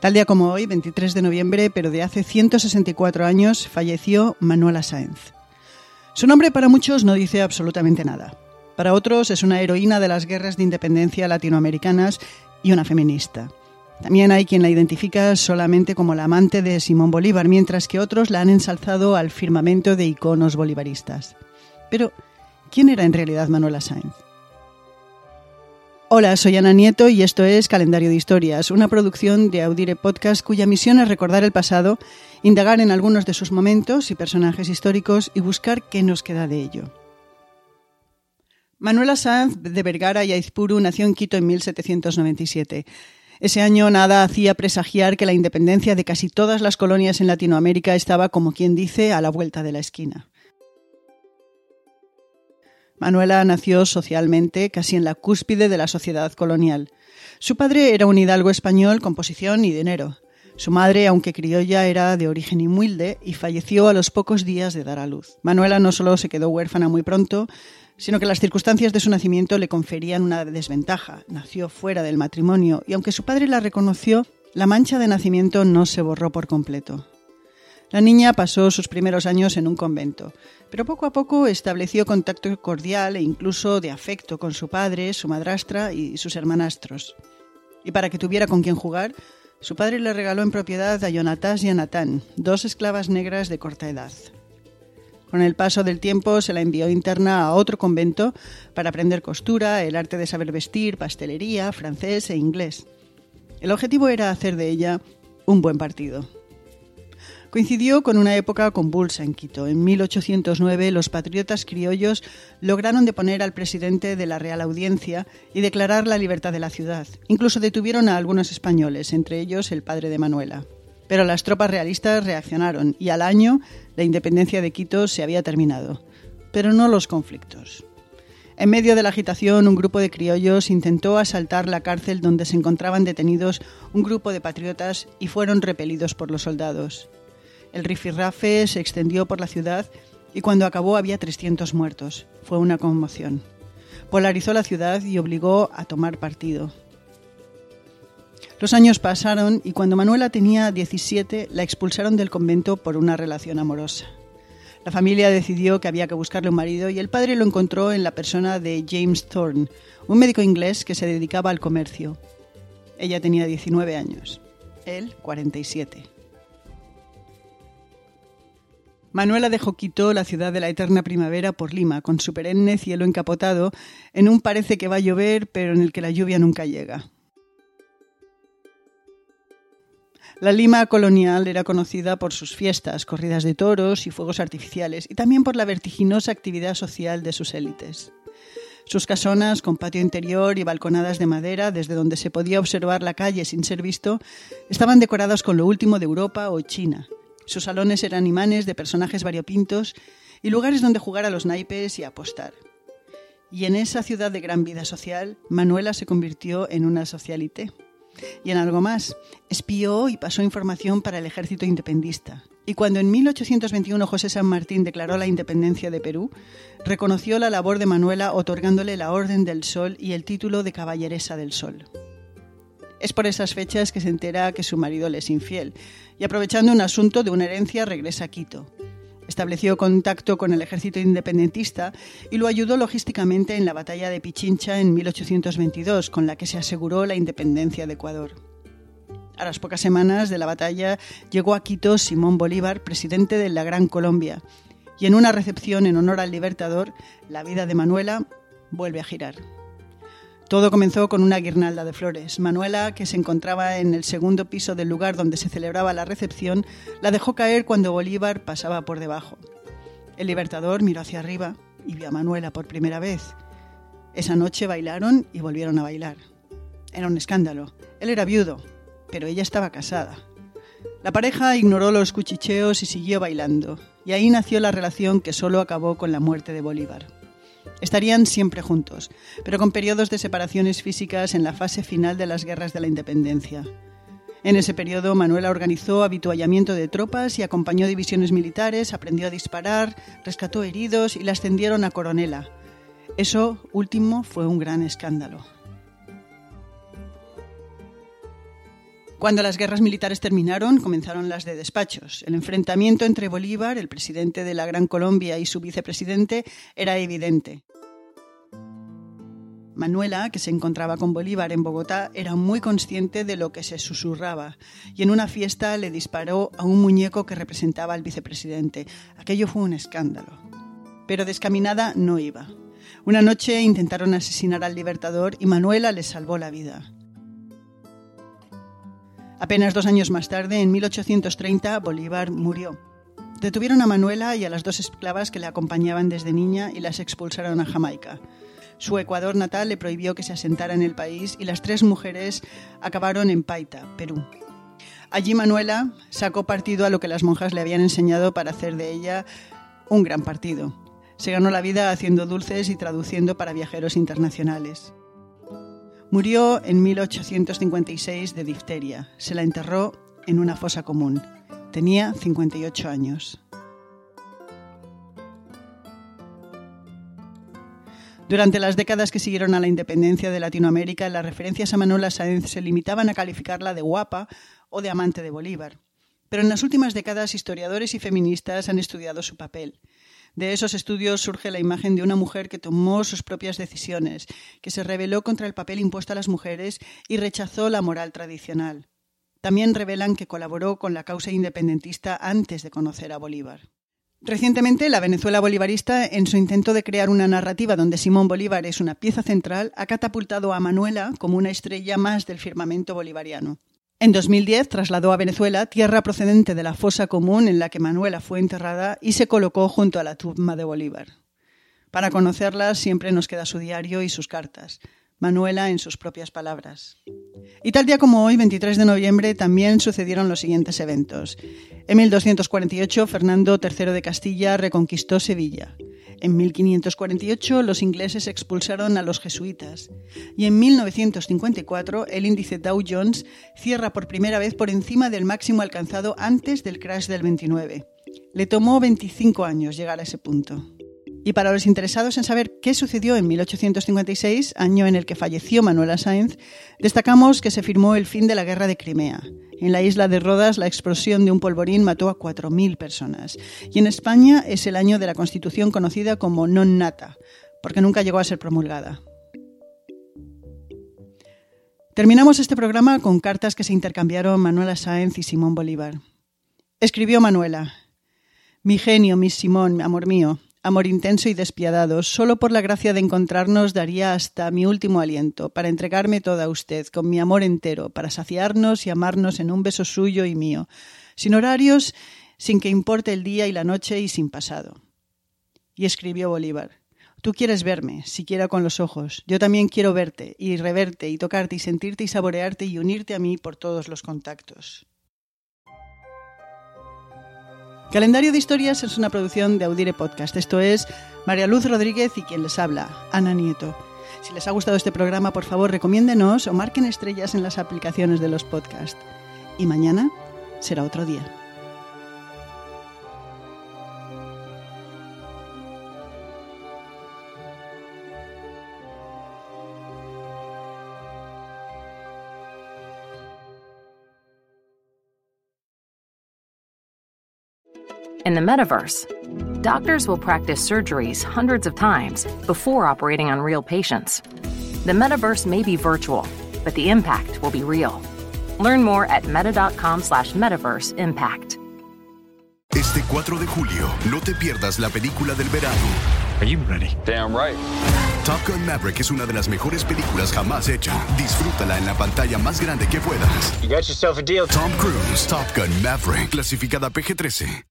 Tal día como hoy, 23 de noviembre, pero de hace 164 años, falleció Manuela Sáenz. Su nombre para muchos no dice absolutamente nada. Para otros es una heroína de las guerras de independencia latinoamericanas y una feminista. También hay quien la identifica solamente como la amante de Simón Bolívar, mientras que otros la han ensalzado al firmamento de iconos bolivaristas. Pero, ¿quién era en realidad Manuela Sáenz? Hola, soy Ana Nieto y esto es Calendario de Historias, una producción de Audire Podcast cuya misión es recordar el pasado, indagar en algunos de sus momentos y personajes históricos y buscar qué nos queda de ello. Manuela Sanz de Vergara y Aizpuru nació en Quito en 1797. Ese año nada hacía presagiar que la independencia de casi todas las colonias en Latinoamérica estaba, como quien dice, a la vuelta de la esquina. Manuela nació socialmente casi en la cúspide de la sociedad colonial. Su padre era un hidalgo español con posición y dinero. Su madre, aunque criolla, era de origen humilde y falleció a los pocos días de dar a luz. Manuela no solo se quedó huérfana muy pronto, sino que las circunstancias de su nacimiento le conferían una desventaja. Nació fuera del matrimonio y aunque su padre la reconoció, la mancha de nacimiento no se borró por completo. La niña pasó sus primeros años en un convento, pero poco a poco estableció contacto cordial e incluso de afecto con su padre, su madrastra y sus hermanastros. Y para que tuviera con quien jugar, su padre le regaló en propiedad a Jonatas y a Natán, dos esclavas negras de corta edad. Con el paso del tiempo se la envió interna a otro convento para aprender costura, el arte de saber vestir, pastelería, francés e inglés. El objetivo era hacer de ella un buen partido. Coincidió con una época convulsa en Quito. En 1809 los patriotas criollos lograron deponer al presidente de la Real Audiencia y declarar la libertad de la ciudad. Incluso detuvieron a algunos españoles, entre ellos el padre de Manuela. Pero las tropas realistas reaccionaron y al año la independencia de Quito se había terminado. Pero no los conflictos. En medio de la agitación, un grupo de criollos intentó asaltar la cárcel donde se encontraban detenidos un grupo de patriotas y fueron repelidos por los soldados. El rifirrafe se extendió por la ciudad y cuando acabó había 300 muertos. Fue una conmoción. Polarizó la ciudad y obligó a tomar partido. Los años pasaron y cuando Manuela tenía 17 la expulsaron del convento por una relación amorosa. La familia decidió que había que buscarle un marido y el padre lo encontró en la persona de James Thorne, un médico inglés que se dedicaba al comercio. Ella tenía 19 años, él 47. Manuela dejó Quito, la ciudad de la eterna primavera, por Lima, con su perenne cielo encapotado, en un parece que va a llover, pero en el que la lluvia nunca llega. La Lima colonial era conocida por sus fiestas, corridas de toros y fuegos artificiales, y también por la vertiginosa actividad social de sus élites. Sus casonas, con patio interior y balconadas de madera, desde donde se podía observar la calle sin ser visto, estaban decoradas con lo último de Europa o China, sus salones eran imanes de personajes variopintos y lugares donde jugar a los naipes y apostar. Y en esa ciudad de gran vida social, Manuela se convirtió en una socialité. Y en algo más, espió y pasó información para el ejército independista. Y cuando en 1821 José San Martín declaró la independencia de Perú, reconoció la labor de Manuela otorgándole la Orden del Sol y el título de Caballeresa del Sol. Es por esas fechas que se entera que su marido le es infiel y aprovechando un asunto de una herencia regresa a Quito. Estableció contacto con el ejército independentista y lo ayudó logísticamente en la batalla de Pichincha en 1822, con la que se aseguró la independencia de Ecuador. A las pocas semanas de la batalla llegó a Quito Simón Bolívar, presidente de la Gran Colombia, y en una recepción en honor al Libertador, la vida de Manuela vuelve a girar. Todo comenzó con una guirnalda de flores. Manuela, que se encontraba en el segundo piso del lugar donde se celebraba la recepción, la dejó caer cuando Bolívar pasaba por debajo. El libertador miró hacia arriba y vio a Manuela por primera vez. Esa noche bailaron y volvieron a bailar. Era un escándalo. Él era viudo, pero ella estaba casada. La pareja ignoró los cuchicheos y siguió bailando, y ahí nació la relación que solo acabó con la muerte de Bolívar. Estarían siempre juntos, pero con periodos de separaciones físicas en la fase final de las guerras de la independencia. En ese periodo, Manuela organizó habituallamiento de tropas y acompañó divisiones militares, aprendió a disparar, rescató heridos y la ascendieron a coronela. Eso último fue un gran escándalo. Cuando las guerras militares terminaron, comenzaron las de despachos. El enfrentamiento entre Bolívar, el presidente de la Gran Colombia, y su vicepresidente era evidente. Manuela, que se encontraba con Bolívar en Bogotá, era muy consciente de lo que se susurraba y en una fiesta le disparó a un muñeco que representaba al vicepresidente. Aquello fue un escándalo. Pero descaminada no iba. Una noche intentaron asesinar al libertador y Manuela le salvó la vida. Apenas dos años más tarde, en 1830, Bolívar murió. Detuvieron a Manuela y a las dos esclavas que le acompañaban desde niña y las expulsaron a Jamaica. Su Ecuador natal le prohibió que se asentara en el país y las tres mujeres acabaron en Paita, Perú. Allí Manuela sacó partido a lo que las monjas le habían enseñado para hacer de ella un gran partido. Se ganó la vida haciendo dulces y traduciendo para viajeros internacionales. Murió en 1856 de difteria. Se la enterró en una fosa común. Tenía 58 años. Durante las décadas que siguieron a la independencia de Latinoamérica, las referencias a Manuela Sáenz se limitaban a calificarla de guapa o de amante de Bolívar. Pero en las últimas décadas, historiadores y feministas han estudiado su papel. De esos estudios surge la imagen de una mujer que tomó sus propias decisiones, que se rebeló contra el papel impuesto a las mujeres y rechazó la moral tradicional. También revelan que colaboró con la causa independentista antes de conocer a Bolívar. Recientemente, la Venezuela bolivarista, en su intento de crear una narrativa donde Simón Bolívar es una pieza central, ha catapultado a Manuela como una estrella más del firmamento bolivariano. En 2010 trasladó a Venezuela tierra procedente de la fosa común en la que Manuela fue enterrada y se colocó junto a la tumba de Bolívar. Para conocerla siempre nos queda su diario y sus cartas. Manuela en sus propias palabras. Y tal día como hoy, 23 de noviembre, también sucedieron los siguientes eventos. En 1248, Fernando III de Castilla reconquistó Sevilla. En 1548 los ingleses expulsaron a los jesuitas y en 1954 el índice Dow Jones cierra por primera vez por encima del máximo alcanzado antes del crash del 29. Le tomó 25 años llegar a ese punto. Y para los interesados en saber qué sucedió en 1856, año en el que falleció Manuela Sáenz, destacamos que se firmó el fin de la Guerra de Crimea. En la isla de Rodas, la explosión de un polvorín mató a 4.000 personas. Y en España es el año de la Constitución conocida como non nata, porque nunca llegó a ser promulgada. Terminamos este programa con cartas que se intercambiaron Manuela Sáenz y Simón Bolívar. Escribió Manuela: Mi genio, mi Simón, amor mío, amor intenso y despiadado, solo por la gracia de encontrarnos daría hasta mi último aliento, para entregarme toda a usted, con mi amor entero, para saciarnos y amarnos en un beso suyo y mío, sin horarios, sin que importe el día y la noche y sin pasado. Y escribió Bolívar. Tú quieres verme, siquiera con los ojos. Yo también quiero verte y reverte y tocarte y sentirte y saborearte y unirte a mí por todos los contactos. Calendario de Historias es una producción de Audire Podcast. Esto es María Luz Rodríguez y quien les habla, Ana Nieto. Si les ha gustado este programa, por favor, recomiéndenos o marquen estrellas en las aplicaciones de los podcasts. Y mañana será otro día. In the metaverse, doctors will practice surgeries hundreds of times before operating on real patients. The metaverse may be virtual, but the impact will be real. Learn more at meta.com slash metaverse impact. Este 4 de julio, no te pierdas la película del verano. Are you ready? Damn right. Top Gun Maverick es una de las mejores películas jamás hecha. Disfrútala en la pantalla más grande que puedas. You got yourself a deal. Tom Cruise, Top Gun Maverick, clasificada PG-13.